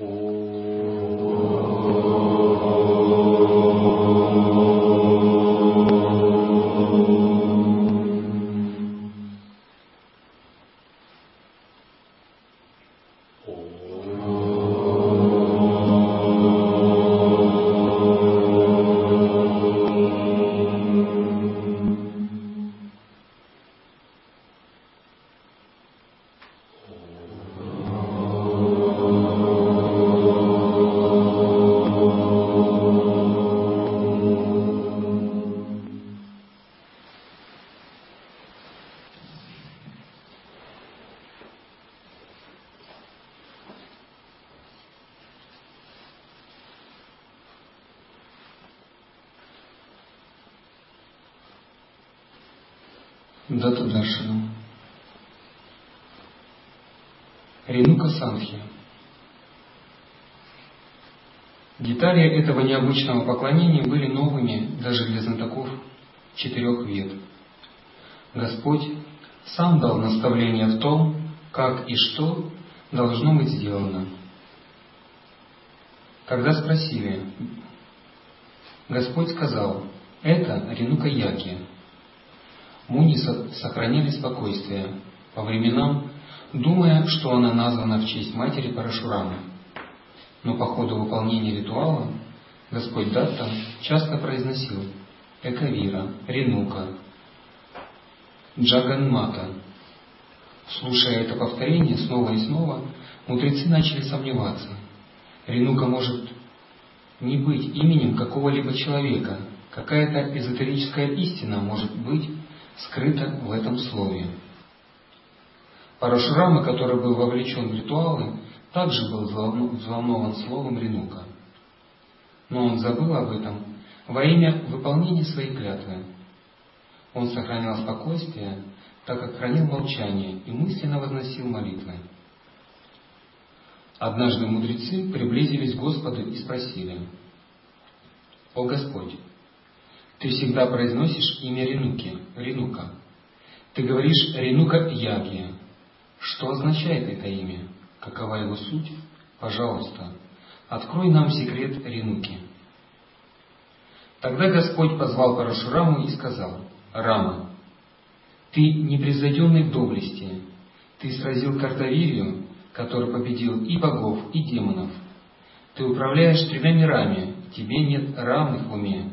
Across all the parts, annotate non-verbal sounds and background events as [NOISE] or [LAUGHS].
Дата этого необычного поклонения были новыми даже для знатоков четырех вет. Господь сам дал наставление в том, как и что должно быть сделано. Когда спросили, Господь сказал, это Ренука Яки, Муни сохраняли спокойствие по временам, думая, что она названа в честь матери Парашурама. Но по ходу выполнения ритуала Господь Датта часто произносил Экавира, Ренука, Джаганмата. Слушая это повторение снова и снова, мудрецы начали сомневаться. Ренука может не быть именем какого-либо человека, какая-то эзотерическая истина может быть скрыто в этом слове. Парашурама, который был вовлечен в ритуалы, также был взволнован словом Ренука. Но он забыл об этом во имя выполнения своей клятвы. Он сохранял спокойствие, так как хранил молчание и мысленно возносил молитвы. Однажды мудрецы приблизились к Господу и спросили, «О Господь, ты всегда произносишь имя Ренуки, Ренука. Ты говоришь Ренука Ягия. Что означает это имя? Какова его суть? Пожалуйста, открой нам секрет Ренуки. Тогда Господь позвал Парашураму и сказал, Рама, ты непревзойденный в доблести, ты сразил Картавирию, который победил и богов, и демонов. Ты управляешь тремя мирами, тебе нет равных в уме,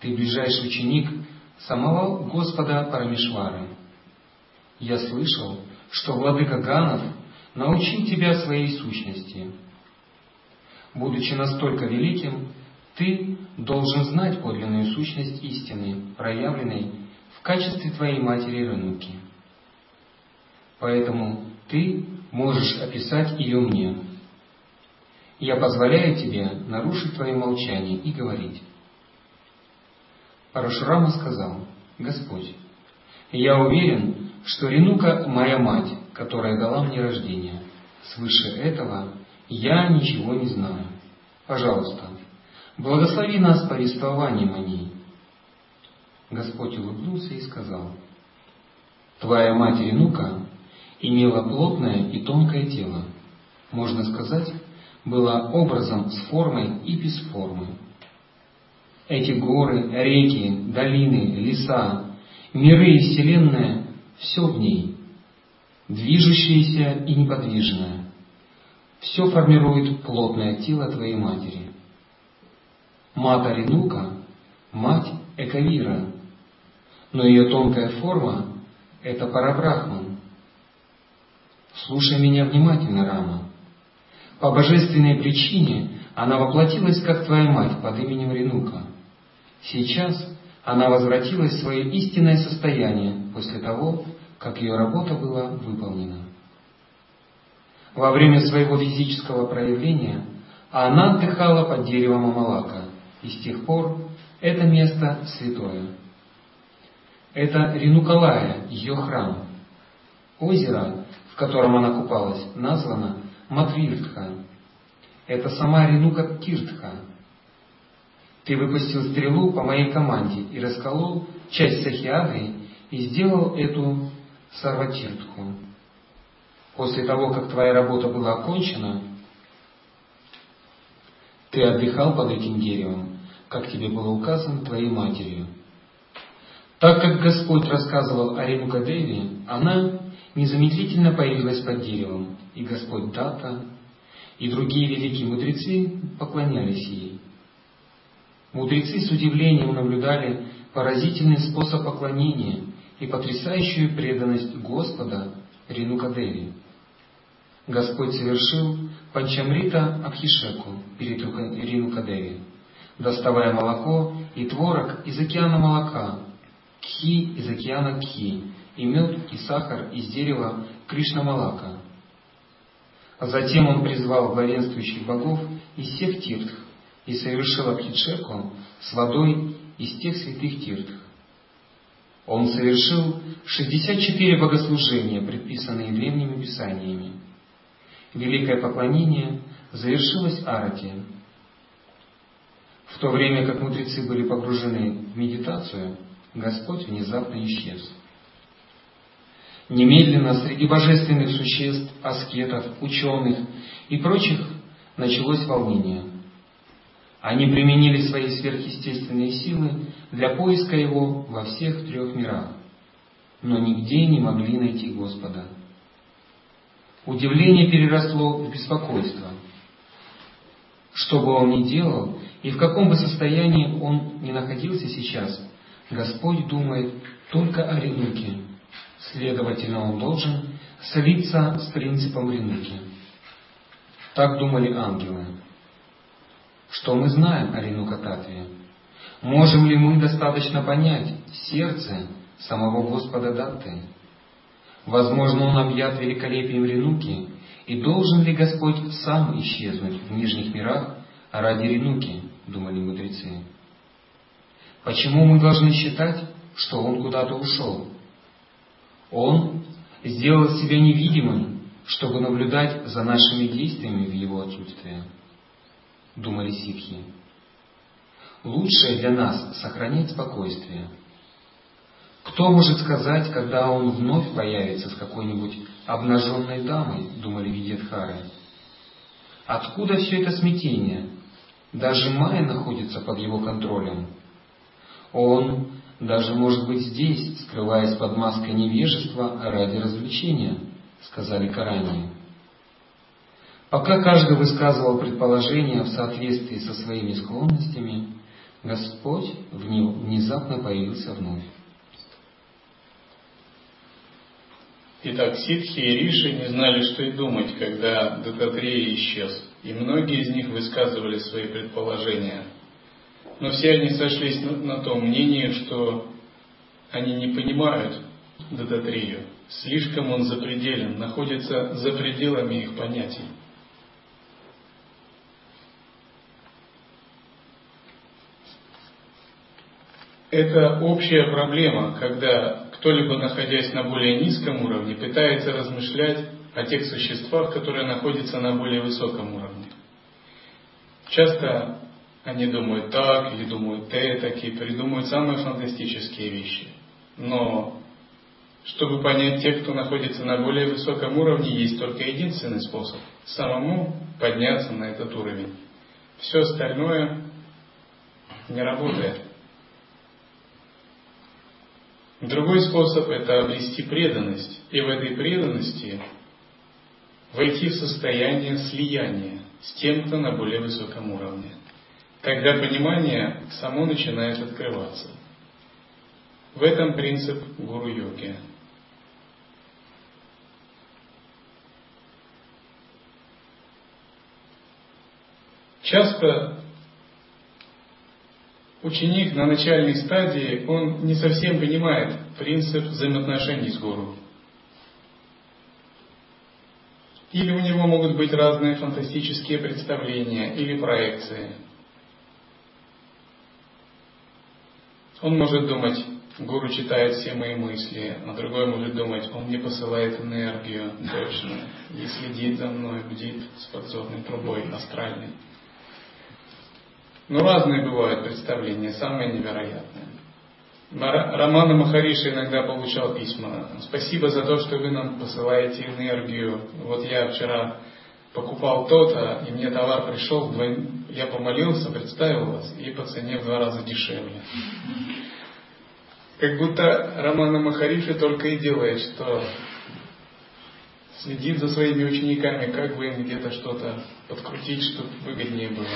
ты ближайший ученик самого Господа Парамишвары. Я слышал, что владыка Ганов научил тебя своей сущности. Будучи настолько великим, ты должен знать подлинную сущность истины, проявленной в качестве твоей матери Рынуки. Поэтому ты можешь описать ее мне. Я позволяю тебе нарушить твое молчание и говорить. Парашурама сказал, Господь, я уверен, что Ренука моя мать, которая дала мне рождение. Свыше этого я ничего не знаю. Пожалуйста, благослови нас повествованием о ней. Господь улыбнулся и сказал, Твоя мать Ренука имела плотное и тонкое тело, можно сказать, была образом с формой и без формы. Эти горы, реки, долины, леса, миры и Вселенная — все в ней, движущееся и неподвижное. Все формирует плотное тело твоей матери. Мата Ренука — мать Экавира, но ее тонкая форма — это Парабрахман. Слушай меня внимательно, Рама. По божественной причине она воплотилась как твоя мать под именем Ренука. Сейчас она возвратилась в свое истинное состояние после того, как ее работа была выполнена. Во время своего физического проявления она отдыхала под деревом Амалака, и с тех пор это место святое. Это Ринукалая, ее храм. Озеро, в котором она купалась, названо Матвиртха. Это сама Ринука Тиртха, ты выпустил стрелу по моей команде и расколол часть Сахиады и сделал эту сарватиртху. После того, как твоя работа была окончена, Ты отдыхал под этим деревом, как тебе было указано твоей матерью. Так как Господь рассказывал о Ренукадеве, она незамедлительно появилась под деревом, и Господь Дата и другие великие мудрецы поклонялись ей. Мудрецы с удивлением наблюдали поразительный способ поклонения и потрясающую преданность Господа Ренукадеве. Господь совершил Панчамрита Абхишеку перед Ренукадеви, доставая молоко и творог из океана молока, кхи из океана кхи, и мед и сахар из дерева Кришна-Малака. А затем он призвал главенствующих богов из всех тиртх и совершил Абхиджеку с водой из тех святых тиртх. Он совершил 64 богослужения, предписанные древними писаниями. Великое поклонение завершилось аратием. В то время как мудрецы были погружены в медитацию, Господь внезапно исчез. Немедленно среди божественных существ, аскетов, ученых и прочих началось волнение. Они применили свои сверхъестественные силы для поиска Его во всех трех мирах, но нигде не могли найти Господа. Удивление переросло в беспокойство. Что бы он ни делал, и в каком бы состоянии он ни находился сейчас, Господь думает только о Ренуке. Следовательно, он должен слиться с принципом Ренуки. Так думали ангелы. Что мы знаем о Ренукататве? Можем ли мы достаточно понять сердце самого Господа Датты? Возможно, он объят великолепием Ренуки, и должен ли Господь сам исчезнуть в нижних мирах ради Ренуки, думали мудрецы. Почему мы должны считать, что он куда-то ушел? Он сделал себя невидимым, чтобы наблюдать за нашими действиями в его отсутствие думали ситхи. Лучшее для нас сохранять спокойствие. Кто может сказать, когда он вновь появится с какой-нибудь обнаженной дамой, думали Видетхары. Откуда все это смятение? Даже Майя находится под его контролем. Он даже может быть здесь, скрываясь под маской невежества ради развлечения, сказали Карании. Пока каждый высказывал предположения в соответствии со своими склонностями, Господь внезапно появился вновь. Итак, ситхи и риши не знали, что и думать, когда Дататрея исчез, и многие из них высказывали свои предположения. Но все они сошлись на, том мнении, что они не понимают Дататрею. Слишком он запределен, находится за пределами их понятий. Это общая проблема, когда кто-либо, находясь на более низком уровне, пытается размышлять о тех существах, которые находятся на более высоком уровне. Часто они думают так или думают так, и придумывают самые фантастические вещи. Но чтобы понять тех, кто находится на более высоком уровне, есть только единственный способ – самому подняться на этот уровень. Все остальное не работает. Другой способ – это обрести преданность, и в этой преданности войти в состояние слияния с тем, кто на более высоком уровне. Тогда понимание само начинает открываться. В этом принцип гуру-йоги. Часто ученик на начальной стадии, он не совсем понимает принцип взаимоотношений с гуру. Или у него могут быть разные фантастические представления или проекции. Он может думать, гуру читает все мои мысли, а другой может думать, он мне посылает энергию, точно, и следит за мной, бдит с подзорной трубой астральной. Но разные бывают представления, самые невероятные. Романа Махариши иногда получал письма. Спасибо за то, что вы нам посылаете энергию. Вот я вчера покупал то-то, и мне товар пришел, вдвойне, я помолился, представил вас, и по цене в два раза дешевле. Как будто Романа Махариши только и делает, что следит за своими учениками, как бы им где-то что-то подкрутить, чтобы выгоднее было.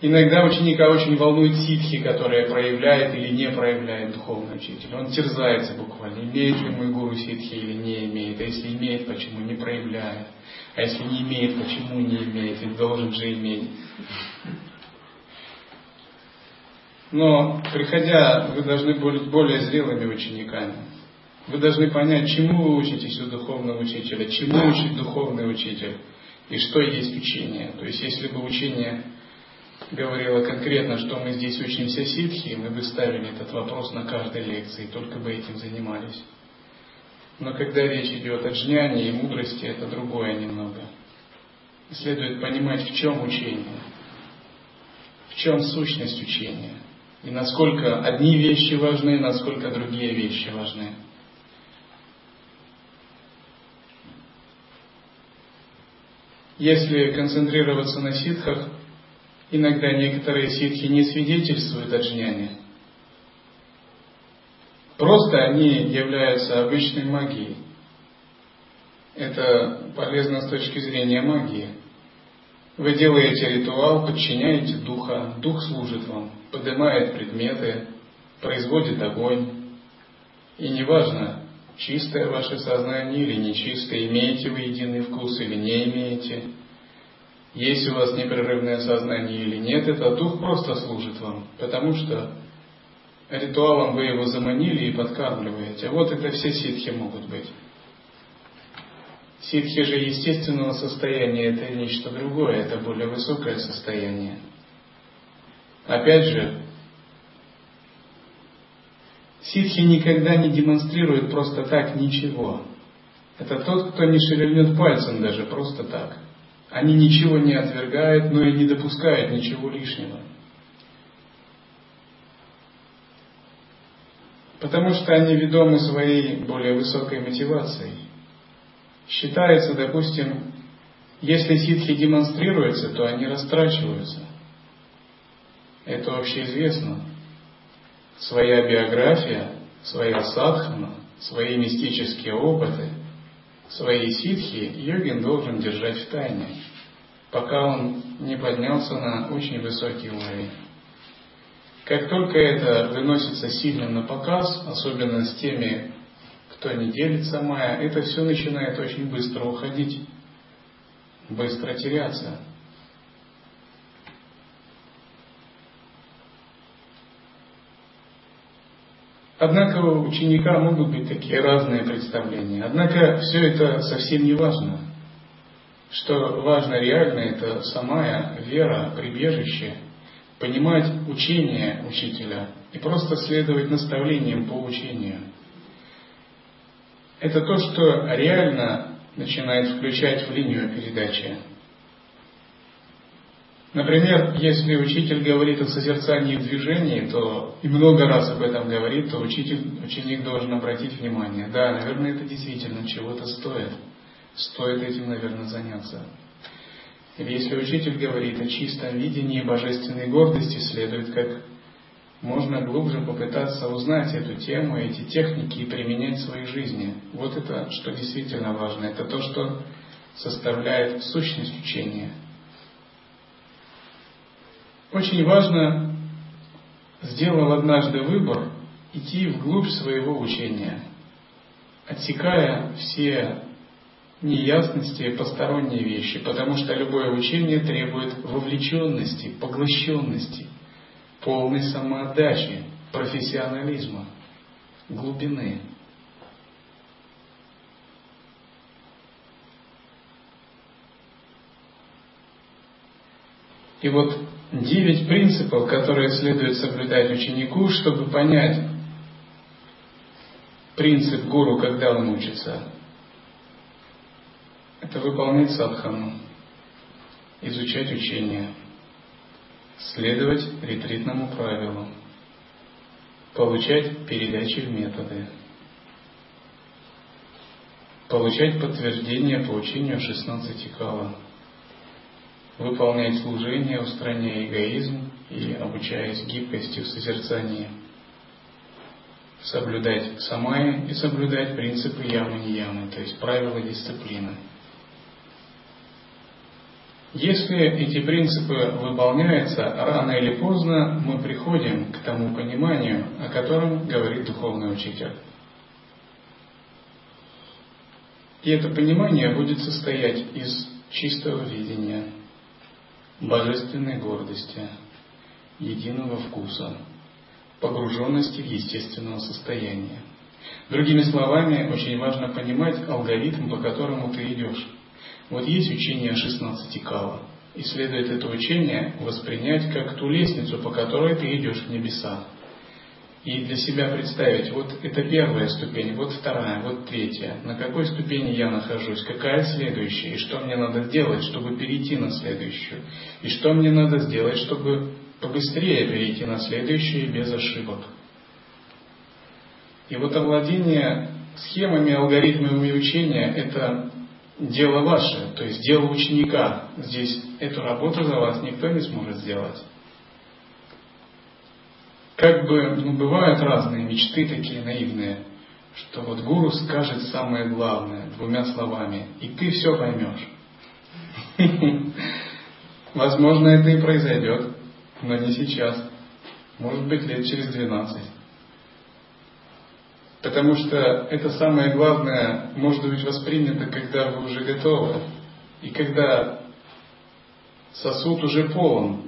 Иногда ученика очень волнует ситхи, которые проявляет или не проявляет духовный учитель. Он терзается буквально, имеет ли мой гуру ситхи или не имеет. А если имеет, почему не проявляет? А если не имеет, почему не имеет? Ведь должен же иметь. Но, приходя, вы должны быть более зрелыми учениками. Вы должны понять, чему вы учитесь у духовного учителя, чему учит духовный учитель, и что есть учение. То есть, если бы учение говорила конкретно, что мы здесь учимся ситхи, мы бы ставили этот вопрос на каждой лекции, только бы этим занимались. Но когда речь идет о джняне и мудрости, это другое немного. Следует понимать, в чем учение, в чем сущность учения, и насколько одни вещи важны, насколько другие вещи важны. Если концентрироваться на ситхах, Иногда некоторые ситхи не свидетельствуют о джняне. Просто они являются обычной магией. Это полезно с точки зрения магии. Вы делаете ритуал, подчиняете духа, дух служит вам, поднимает предметы, производит огонь. И неважно, чистое ваше сознание или нечистое, имеете вы единый вкус или не имеете – есть у вас непрерывное сознание или нет, это дух просто служит вам, потому что ритуалом вы его заманили и подкармливаете. Вот это все ситхи могут быть. Ситхи же естественного состояния это нечто другое, это более высокое состояние. Опять же, ситхи никогда не демонстрируют просто так ничего. Это тот, кто не шевельнет пальцем даже просто так. Они ничего не отвергают, но и не допускают ничего лишнего. Потому что они ведомы своей более высокой мотивацией. Считается, допустим, если ситхи демонстрируются, то они растрачиваются. Это общеизвестно. Своя биография, своя садхана, свои мистические опыты – свои ситхи йогин должен держать в тайне, пока он не поднялся на очень высокий уровень. Как только это выносится сильно на показ, особенно с теми, кто не делится майя, это все начинает очень быстро уходить, быстро теряться. Однако у ученика могут быть такие разные представления. Однако все это совсем не важно. Что важно реально, это самая вера, прибежище, понимать учение учителя и просто следовать наставлениям по учению. Это то, что реально начинает включать в линию передачи. Например, если учитель говорит о созерцании в движении, то и много раз об этом говорит, то учитель, ученик должен обратить внимание. Да, наверное, это действительно чего-то стоит. Стоит этим, наверное, заняться. Или если учитель говорит о чистом видении божественной гордости, следует как можно глубже попытаться узнать эту тему, эти техники и применять в своей жизни. Вот это, что действительно важно. Это то, что составляет сущность учения – очень важно, сделал однажды выбор, идти вглубь своего учения, отсекая все неясности, посторонние вещи, потому что любое учение требует вовлеченности, поглощенности, полной самоотдачи, профессионализма, глубины. И вот девять принципов, которые следует соблюдать ученику, чтобы понять принцип гуру, когда он учится. Это выполнять садхану, изучать учение, следовать ретритному правилу, получать передачи в методы, получать подтверждение по учению 16 кала, выполнять служение, устраняя эгоизм и обучаясь гибкости в созерцании, соблюдать самая и соблюдать принципы ямы-не-ямы, то есть правила дисциплины. Если эти принципы выполняются, рано или поздно мы приходим к тому пониманию, о котором говорит духовный учитель. И это понимание будет состоять из чистого видения, божественной гордости, единого вкуса, погруженности в естественного состояния. Другими словами, очень важно понимать алгоритм, по которому ты идешь. Вот есть учение 16 кала, и следует это учение воспринять как ту лестницу, по которой ты идешь в небеса. И для себя представить, вот это первая ступень, вот вторая, вот третья, на какой ступени я нахожусь, какая следующая, и что мне надо сделать, чтобы перейти на следующую, и что мне надо сделать, чтобы побыстрее перейти на следующую без ошибок. И вот овладение схемами, алгоритмами учения – это дело ваше, то есть дело ученика. Здесь эту работу за вас никто не сможет сделать. Как бы, ну, бывают разные мечты такие наивные, что вот гуру скажет самое главное двумя словами, и ты все поймешь. [LAUGHS] Возможно, это и произойдет, но не сейчас. Может быть, лет через 12. Потому что это самое главное может быть воспринято, когда вы уже готовы. И когда сосуд уже полон.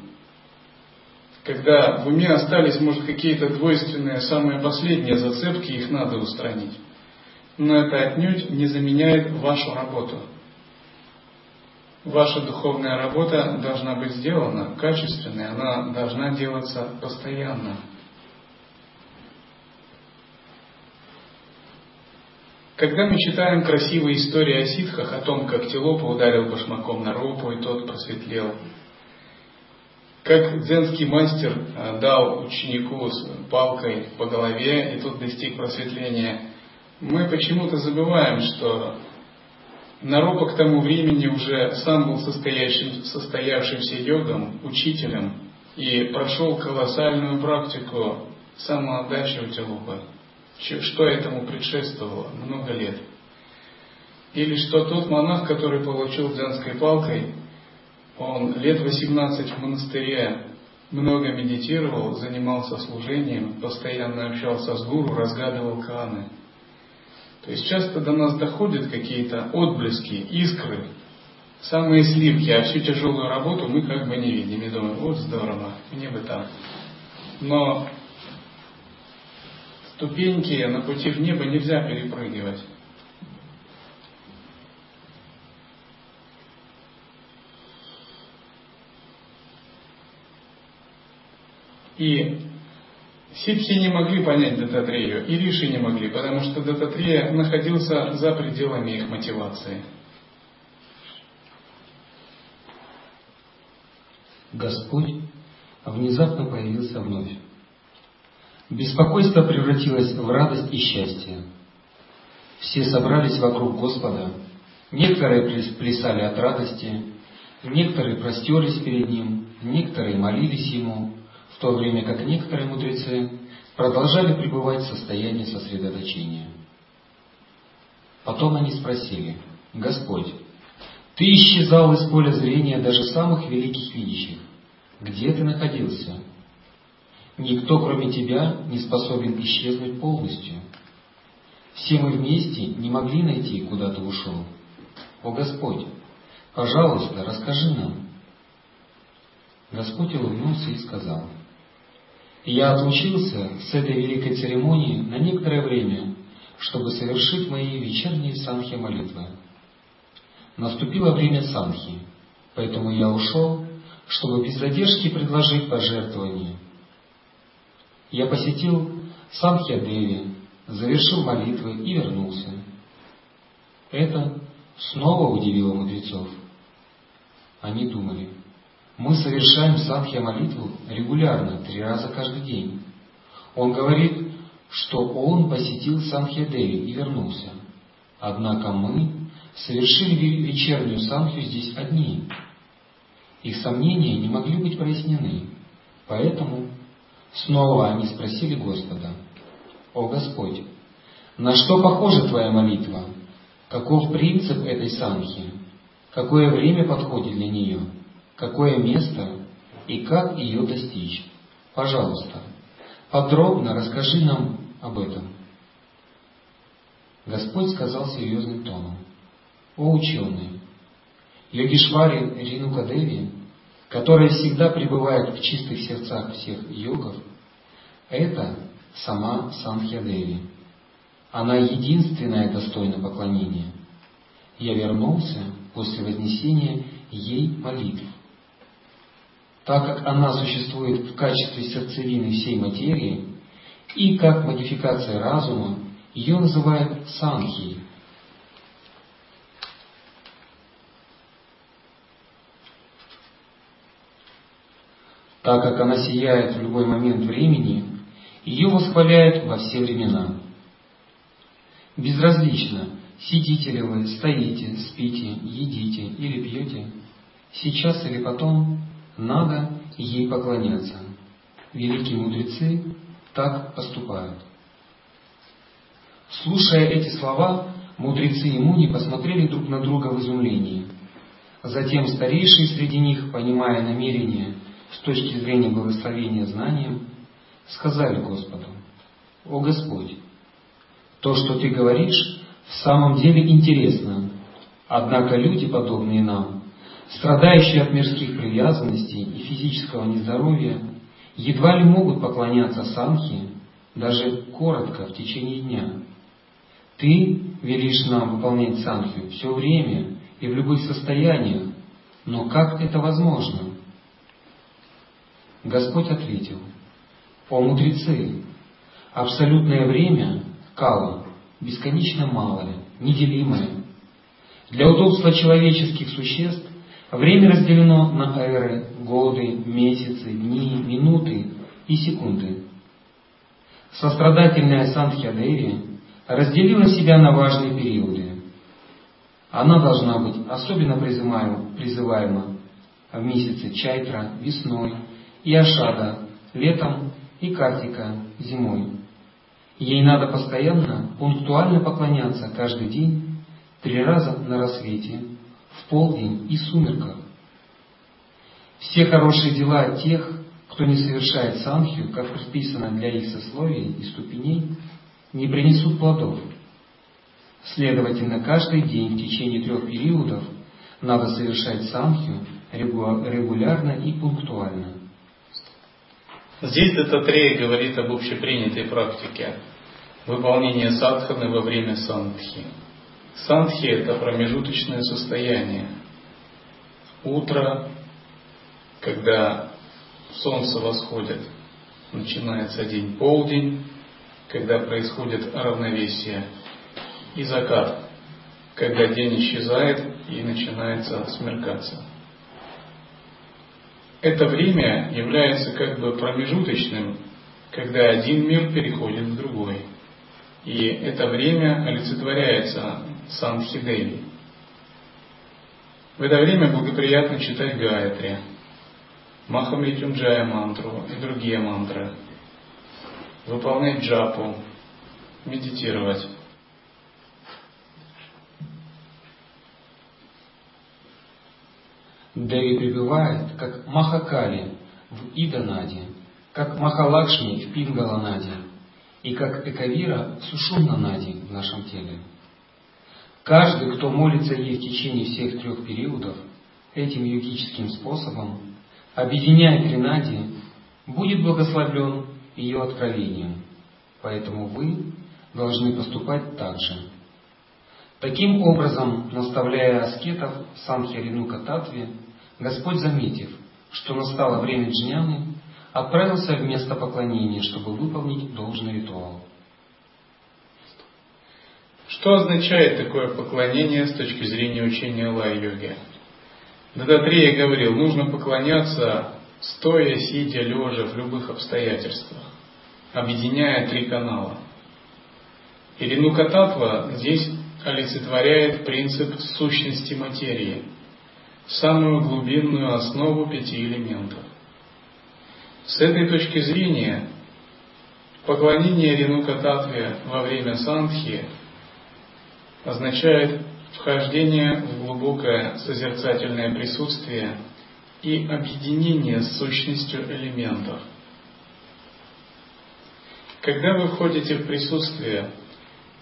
Когда в уме остались, может, какие-то двойственные, самые последние зацепки, их надо устранить. Но это отнюдь не заменяет вашу работу. Ваша духовная работа должна быть сделана качественной, она должна делаться постоянно. Когда мы читаем красивые истории о ситхах, о том, как Тилопа ударил башмаком на ропу, и тот просветлел, как дзенский мастер э, дал ученику с палкой по голове, и тот достиг просветления, мы почему-то забываем, что Наропа к тому времени уже сам был состоящим, состоявшимся йогом, учителем, и прошел колоссальную практику самоотдачи у Тилупы что этому предшествовало много лет. Или что тот монах, который получил дзянской палкой, он лет 18 в монастыре много медитировал, занимался служением, постоянно общался с гуру, разгадывал каны. То есть часто до нас доходят какие-то отблески, искры, самые сливки, а всю тяжелую работу мы как бы не видим и думаем, вот здорово, мне бы там. Но ступеньки на пути в небо нельзя перепрыгивать. И ситхи не могли понять Дататрею, и Риши не могли, потому что Дататрея находился за пределами их мотивации. Господь внезапно появился вновь. Беспокойство превратилось в радость и счастье. Все собрались вокруг Господа, некоторые плясали от радости, некоторые простерлись перед Ним, некоторые молились Ему, в то время как некоторые мудрецы продолжали пребывать в состоянии сосредоточения. Потом они спросили, «Господь, Ты исчезал из поля зрения даже самых великих видящих. Где Ты находился?» Никто, кроме тебя, не способен исчезнуть полностью. Все мы вместе не могли найти, куда ты ушел. О Господь, пожалуйста, расскажи нам. Господь улыбнулся и сказал, «Я отлучился с этой великой церемонии на некоторое время, чтобы совершить мои вечерние санхи молитвы. Наступило время санхи, поэтому я ушел, чтобы без задержки предложить пожертвование – я посетил Санхья-Деви, завершил молитвы и вернулся. Это снова удивило мудрецов. Они думали, мы совершаем Санхья молитву регулярно, три раза каждый день. Он говорит, что он посетил Санхья-Деви и вернулся. Однако мы совершили вечернюю самхью здесь одни. Их сомнения не могли быть прояснены, поэтому снова они спросили Господа, «О Господь, на что похожа Твоя молитва? Каков принцип этой самхи? Какое время подходит для нее? Какое место? И как ее достичь? Пожалуйста, подробно расскажи нам об этом». Господь сказал серьезным тоном, «О ученые, Йогишвари Ринукадеви, которая всегда пребывает в чистых сердцах всех йогов, это сама Санхьядеви. Она единственная достойна поклонения. Я вернулся после вознесения ей молитв. Так как она существует в качестве сердцевины всей материи и как модификация разума, ее называют Санхией, Так как она сияет в любой момент времени, ее восхваляют во все времена. Безразлично, сидите ли вы, стоите, спите, едите или пьете, сейчас или потом, надо ей поклоняться. Великие мудрецы так поступают. Слушая эти слова, мудрецы и муни посмотрели друг на друга в изумлении. Затем старейший среди них, понимая намерение с точки зрения благословения знанием, сказали Господу, «О Господь, то, что Ты говоришь, в самом деле интересно, однако люди, подобные нам, страдающие от мирских привязанностей и физического нездоровья, едва ли могут поклоняться Санхи даже коротко в течение дня. Ты велишь нам выполнять Санхию все время и в любых состояниях, но как это возможно? Господь ответил, «О мудрецы, абсолютное время, кала, бесконечно малое, неделимое. Для удобства человеческих существ время разделено на эры, годы, месяцы, дни, минуты и секунды. Сострадательная Сантхья-Деви разделила себя на важные периоды. Она должна быть особенно призываема в месяце Чайтра весной, и Ашада летом и Картика зимой. Ей надо постоянно, пунктуально поклоняться каждый день, три раза на рассвете, в полдень и сумерках. Все хорошие дела тех, кто не совершает санхью, как предписано для их сословий и ступеней, не принесут плодов. Следовательно, каждый день в течение трех периодов надо совершать санхью регулярно и пунктуально. Здесь Дататрея говорит об общепринятой практике выполнения садханы во время сандхи. Сандхи – это промежуточное состояние. Утро, когда солнце восходит, начинается день полдень, когда происходит равновесие, и закат, когда день исчезает и начинается смеркаться это время является как бы промежуточным, когда один мир переходит в другой. И это время олицетворяется Санхидеви. В это время благоприятно читать Гаятри, Махамритюнджая мантру и другие мантры, выполнять джапу, медитировать. Деви пребывает, как Махакали в Иданаде, как Махалакшми в Пингаланаде и как Экавира в Сушумнанаде в нашем теле. Каждый, кто молится ей в течение всех трех периодов, этим йогическим способом, объединяя Тринади, будет благословлен ее откровением. Поэтому вы должны поступать так же. Таким образом, наставляя аскетов Санхиринука Татве, Господь, заметив, что настало время джняны, отправился в место поклонения, чтобы выполнить должный ритуал. Что означает такое поклонение с точки зрения учения лай-йоги? Дадатрея говорил, нужно поклоняться стоя, сидя, лежа в любых обстоятельствах, объединяя три канала. И Ренука Татва здесь олицетворяет принцип сущности материи, самую глубинную основу пяти элементов. С этой точки зрения поклонение Ренука Татве во время сандхи означает вхождение в глубокое созерцательное присутствие и объединение с сущностью элементов. Когда вы входите в присутствие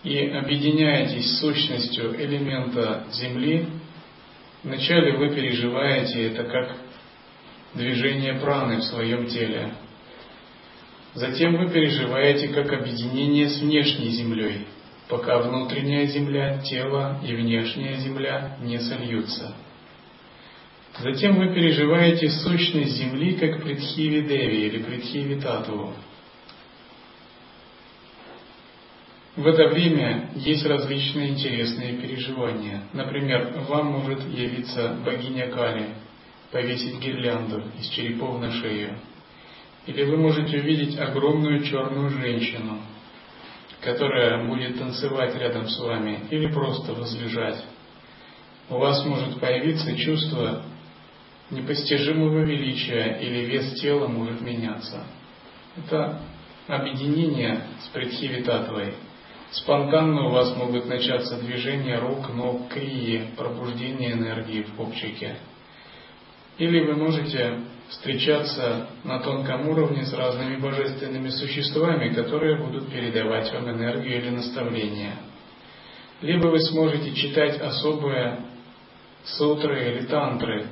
и объединяетесь с сущностью элемента Земли, вначале вы переживаете это как движение праны в своем теле. Затем вы переживаете как объединение с внешней Землей, пока внутренняя Земля, тело и внешняя Земля не сольются. Затем вы переживаете сущность Земли как предхиви Деви или предхиви Татву – В это время есть различные интересные переживания. Например, вам может явиться богиня Кали, повесить гирлянду из черепов на шею. Или вы можете увидеть огромную черную женщину, которая будет танцевать рядом с вами или просто возлежать. У вас может появиться чувство непостижимого величия или вес тела может меняться. Это объединение с Предхивитатвой – Спонтанно у вас могут начаться движения рук, ног, крии, пробуждение энергии в копчике. Или вы можете встречаться на тонком уровне с разными божественными существами, которые будут передавать вам энергию или наставления. Либо вы сможете читать особые сутры или тантры,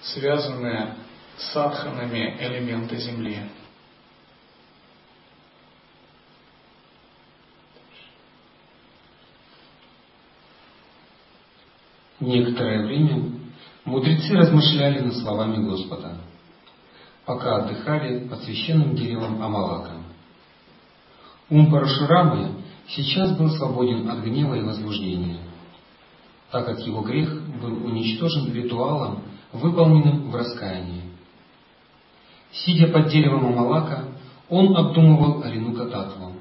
связанные с садханами элемента Земли. Некоторое время мудрецы размышляли над словами Господа, пока отдыхали под священным деревом Амалака. Ум Парашурамы сейчас был свободен от гнева и возбуждения, так как его грех был уничтожен ритуалом, выполненным в раскаянии. Сидя под деревом Амалака, он обдумывал Ренука Татву.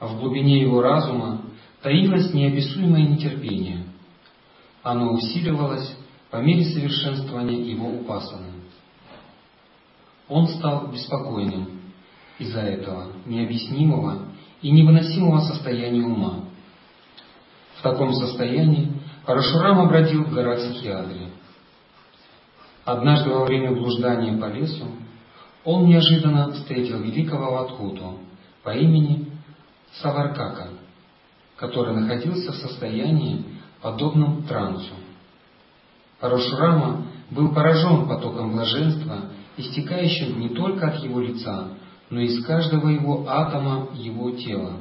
А в глубине его разума таилось неописуемое нетерпение – оно усиливалось по мере совершенствования его упасаны. Он стал беспокойным из-за этого необъяснимого и невыносимого состояния ума. В таком состоянии Парашурам бродил в горах Сахиадри. Однажды во время блуждания по лесу он неожиданно встретил великого Ватхуту по имени Саваркака, который находился в состоянии подобном трансу. Парашурама был поражен потоком блаженства, истекающим не только от его лица, но и из каждого его атома его тела.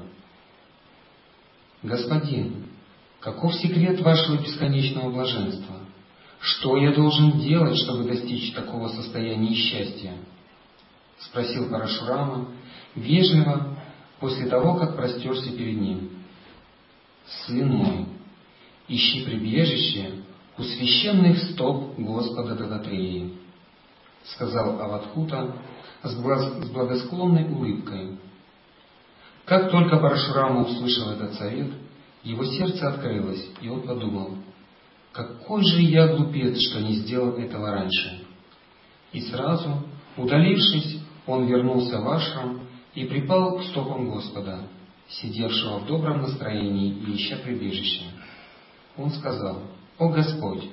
Господин, каков секрет вашего бесконечного блаженства? Что я должен делать, чтобы достичь такого состояния счастья? Спросил Парашурама, вежливо, после того, как простерся перед ним. Сын мой, ищи прибежище у священных стоп Господа Дататреи, сказал Аватхута с благосклонной улыбкой. Как только Парашурама услышал этот совет, его сердце открылось, и он подумал, какой же я глупец, что не сделал этого раньше. И сразу, удалившись, он вернулся в ашрам и припал к стопам Господа, сидевшего в добром настроении и ища прибежище он сказал, «О Господь,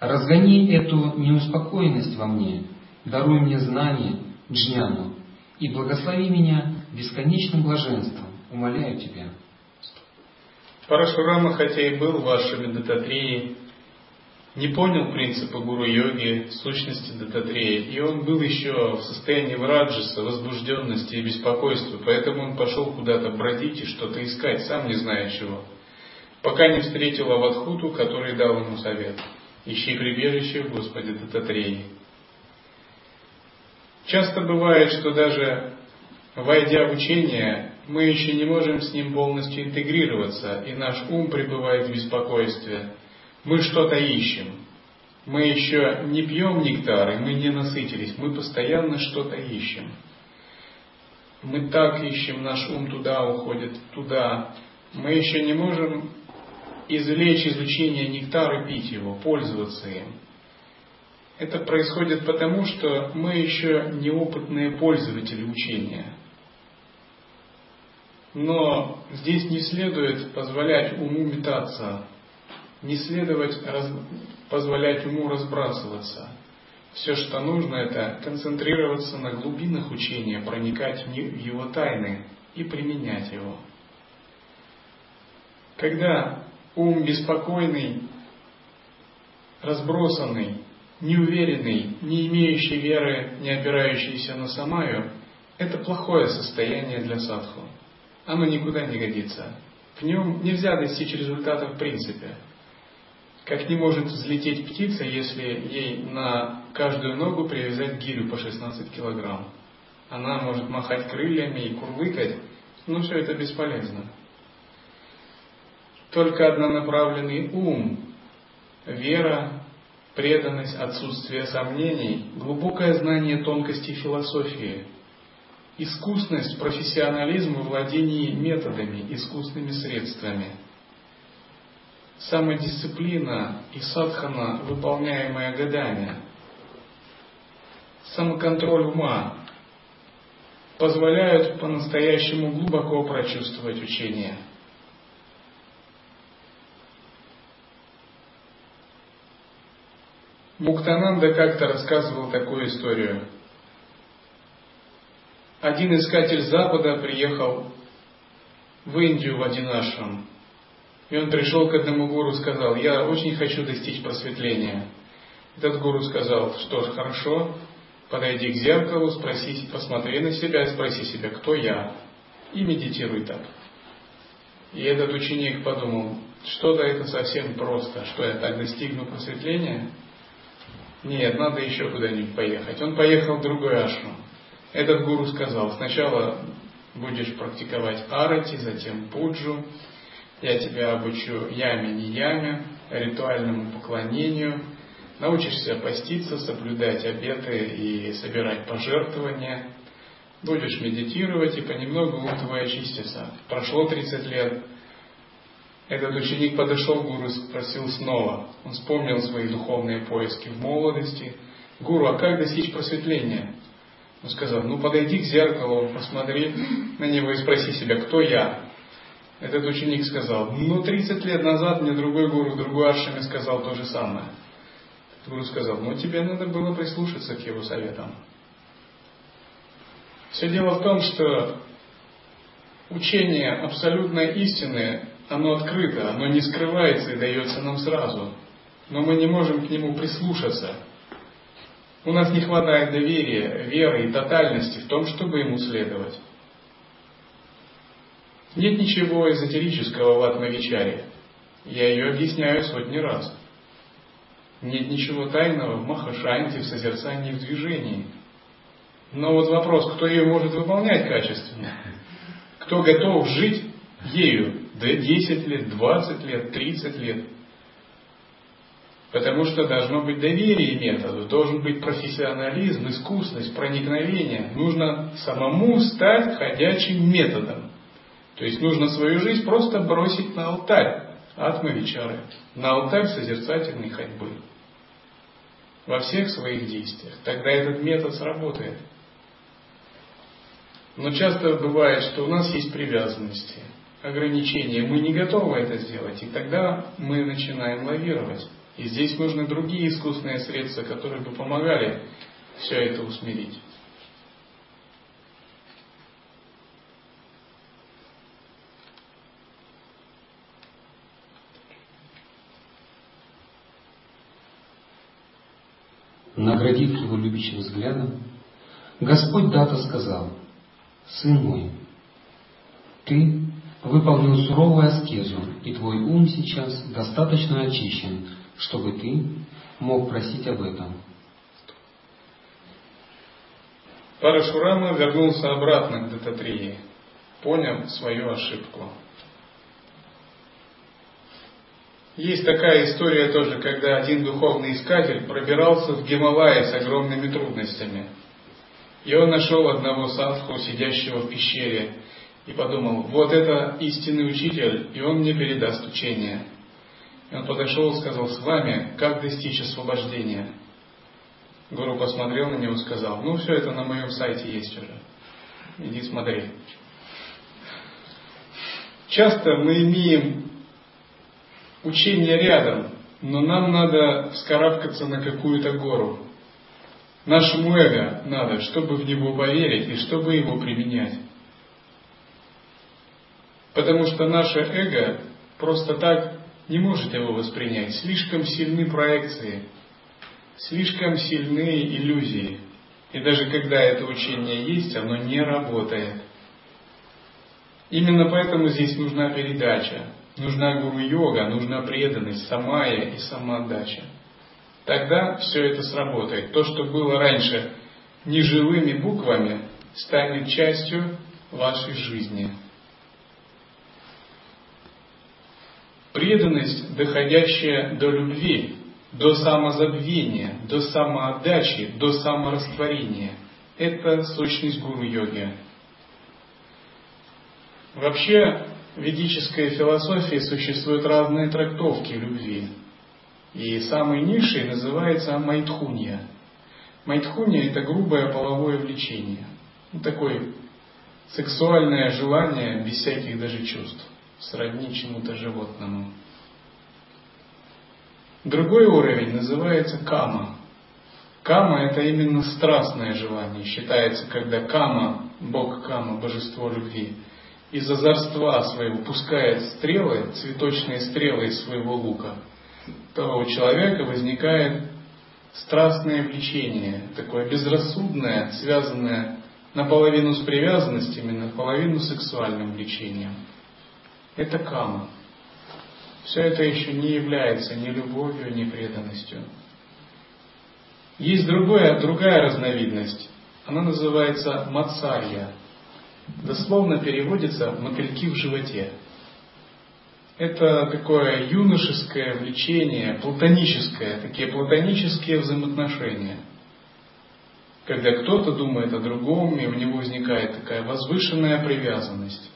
разгони эту неуспокоенность во мне, даруй мне знание, джняну, и благослови меня бесконечным блаженством, умоляю Тебя». Парашурама, хотя и был вашими дататреей, не понял принципа гуру-йоги, сущности дататрея, и он был еще в состоянии враджиса, возбужденности и беспокойства, поэтому он пошел куда-то бродить и что-то искать, сам не зная чего пока не встретил Аватхуту, который дал ему совет. Ищи прибежище в Господе Дататреи. Часто бывает, что даже войдя в учение, мы еще не можем с ним полностью интегрироваться, и наш ум пребывает в беспокойстве. Мы что-то ищем. Мы еще не пьем нектар, и мы не насытились. Мы постоянно что-то ищем. Мы так ищем, наш ум туда уходит, туда, мы еще не можем извлечь из учения нектар и пить его, пользоваться им. Это происходит потому, что мы еще неопытные пользователи учения. Но здесь не следует позволять уму метаться, не следует раз, позволять уму разбрасываться. Все, что нужно, это концентрироваться на глубинах учения, проникать в его тайны и применять его. Когда ум беспокойный, разбросанный, неуверенный, не имеющий веры, не опирающийся на самаю, это плохое состояние для садху. Оно никуда не годится. В нем нельзя достичь результата в принципе. Как не может взлететь птица, если ей на каждую ногу привязать гирю по 16 килограмм. Она может махать крыльями и курлыкать, но все это бесполезно. Только однонаправленный ум, вера, преданность, отсутствие сомнений, глубокое знание тонкостей философии, искусность, профессионализм в владении методами, искусными средствами, самодисциплина и садхана, выполняемая годами, самоконтроль ума позволяют по-настоящему глубоко прочувствовать учение – Муктананда как-то рассказывал такую историю. Один искатель Запада приехал в Индию в один ашрам. И он пришел к одному гуру и сказал, я очень хочу достичь просветления. Этот гуру сказал, что ж, хорошо, подойди к зеркалу, спроси, посмотри на себя спроси себя, кто я, и медитируй так. И этот ученик подумал, что-то это совсем просто, что я так достигну просветления – нет, надо еще куда-нибудь поехать. Он поехал в другой ашрам. Этот гуру сказал, сначала будешь практиковать арати, затем пуджу, я тебя обучу яме, не яме, ритуальному поклонению, научишься поститься, соблюдать обеты и собирать пожертвования, будешь медитировать, и понемногу ум твой очистится. Прошло 30 лет, этот ученик подошел к гуру и спросил снова. Он вспомнил свои духовные поиски в молодости. Гуру, а как достичь просветления? Он сказал, ну подойди к зеркалу, посмотри на него и спроси себя, кто я? Этот ученик сказал, ну 30 лет назад мне другой гуру другой ашраме сказал то же самое. Гуру сказал, ну тебе надо было прислушаться к его советам. Все дело в том, что учение абсолютной истины оно открыто, оно не скрывается и дается нам сразу. Но мы не можем к нему прислушаться. У нас не хватает доверия, веры и тотальности в том, чтобы ему следовать. Нет ничего эзотерического в Атмавичаре. Я ее объясняю сотни раз. Нет ничего тайного в Махашанте, в созерцании, в движении. Но вот вопрос, кто ее может выполнять качественно? Кто готов жить ею, да 10 лет, 20 лет, 30 лет. Потому что должно быть доверие методу, должен быть профессионализм, искусность, проникновение. Нужно самому стать ходячим методом. То есть нужно свою жизнь просто бросить на алтарь атмавичары, на алтарь созерцательной ходьбы. Во всех своих действиях. Тогда этот метод сработает. Но часто бывает, что у нас есть привязанности – ограничения, мы не готовы это сделать, и тогда мы начинаем лавировать. И здесь нужны другие искусственные средства, которые бы помогали все это усмирить. Наградив его любящим взглядом, Господь Дата сказал, «Сын мой, ты выполнил суровую аскезу, и твой ум сейчас достаточно очищен, чтобы ты мог просить об этом. Парашурама вернулся обратно к Дататрии, понял свою ошибку. Есть такая история тоже, когда один духовный искатель пробирался в Гималайи с огромными трудностями. И он нашел одного садху, сидящего в пещере, и подумал, вот это истинный учитель, и он мне передаст учение. И он подошел и сказал, с вами как достичь освобождения? Гуру посмотрел на него и сказал, ну все это на моем сайте есть уже. Иди смотри. Часто мы имеем учение рядом, но нам надо вскарабкаться на какую-то гору. Нашему эго надо, чтобы в него поверить и чтобы его применять. Потому что наше эго просто так не может его воспринять. Слишком сильны проекции, слишком сильны иллюзии. И даже когда это учение есть, оно не работает. Именно поэтому здесь нужна передача, нужна гуру-йога, нужна преданность, самая и самоотдача. Тогда все это сработает. То, что было раньше неживыми буквами, станет частью вашей жизни. Преданность, доходящая до любви, до самозабвения, до самоотдачи, до саморастворения – это сущность гуру-йоги. Вообще, в ведической философии существуют разные трактовки любви. И самый низший называется майтхунья. Майтхунья – это грубое половое влечение. Ну, такое сексуальное желание без всяких даже чувств, сродни чему-то животному. Другой уровень называется кама. Кама – это именно страстное желание. Считается, когда кама, бог кама, божество любви, из озорства своего пускает стрелы, цветочные стрелы из своего лука – то у человека возникает страстное влечение, такое безрассудное, связанное наполовину с привязанностями, наполовину с сексуальным влечением. Это кама. Все это еще не является ни любовью, ни преданностью. Есть другая, другая разновидность. Она называется мацарья. Дословно переводится «мотыльки в животе». Это такое юношеское влечение, платоническое, такие платонические взаимоотношения. Когда кто-то думает о другом, и у него возникает такая возвышенная привязанность.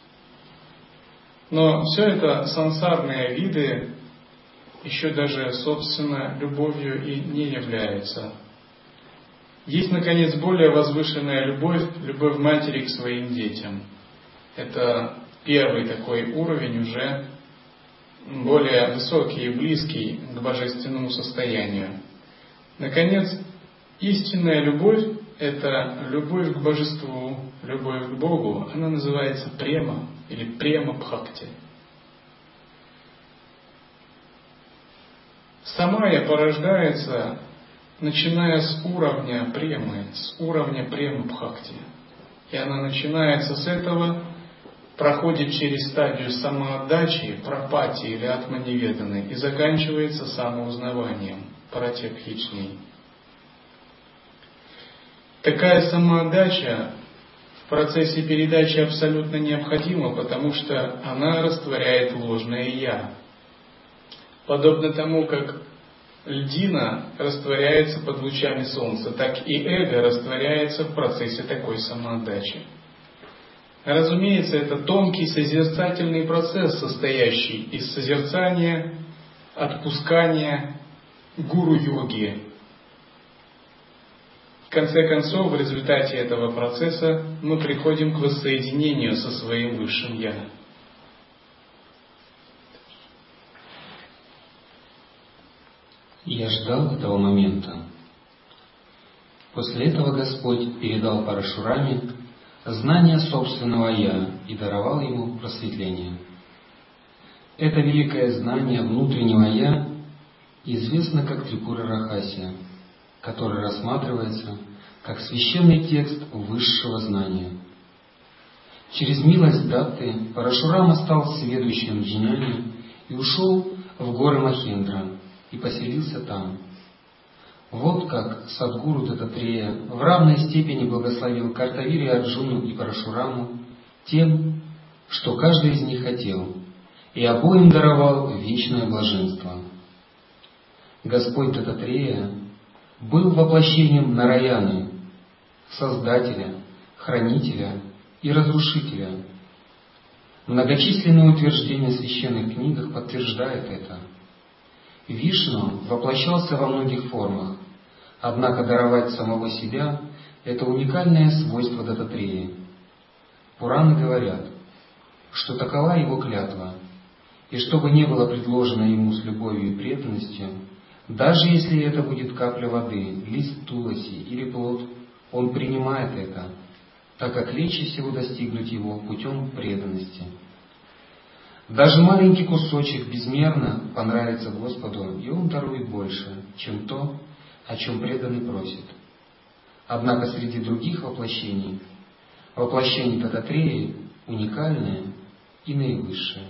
Но все это сансарные виды еще даже, собственно, любовью и не являются. Есть, наконец, более возвышенная любовь, любовь матери к своим детям. Это первый такой уровень уже более высокий и близкий к божественному состоянию. Наконец, истинная любовь – это любовь к божеству, любовь к Богу. Она называется према или према бхакти. Самая порождается, начиная с уровня премы, с уровня према бхакти. И она начинается с этого проходит через стадию самоотдачи, пропати или атманеведаны и заканчивается самоузнаванием, паратепхичней. Такая самоотдача в процессе передачи абсолютно необходима, потому что она растворяет ложное «я». Подобно тому, как льдина растворяется под лучами солнца, так и эго растворяется в процессе такой самоотдачи. Разумеется, это тонкий созерцательный процесс, состоящий из созерцания, отпускания, гуру-йоги. В конце концов, в результате этого процесса мы приходим к воссоединению со своим Высшим Я. Я ждал этого момента. После этого Господь передал Парашураме знание собственного «я» и даровал ему просветление. Это великое знание внутреннего «я» известно как Трипура Рахасия, который рассматривается как священный текст высшего знания. Через милость Датты Парашурама стал следующим джняни и ушел в горы Махендра и поселился там – вот как Садгуру Дататрея в равной степени благословил Картавири Арджуну и Парашураму тем, что каждый из них хотел, и обоим даровал вечное блаженство. Господь Дататрея был воплощением Нараяны, Создателя, Хранителя и Разрушителя, Многочисленные утверждения в священных книгах подтверждают это. Вишну воплощался во многих формах, однако даровать самого себя – это уникальное свойство Дататреи. Пураны говорят, что такова его клятва, и что бы ни было предложено ему с любовью и преданностью, даже если это будет капля воды, лист тулоси или плод, он принимает это, так как легче всего достигнуть его путем преданности. Даже маленький кусочек безмерно понравится Господу, и Он дарует больше, чем то, о чем преданный просит. Однако среди других воплощений, воплощение Тататреи уникальное и наивысшее.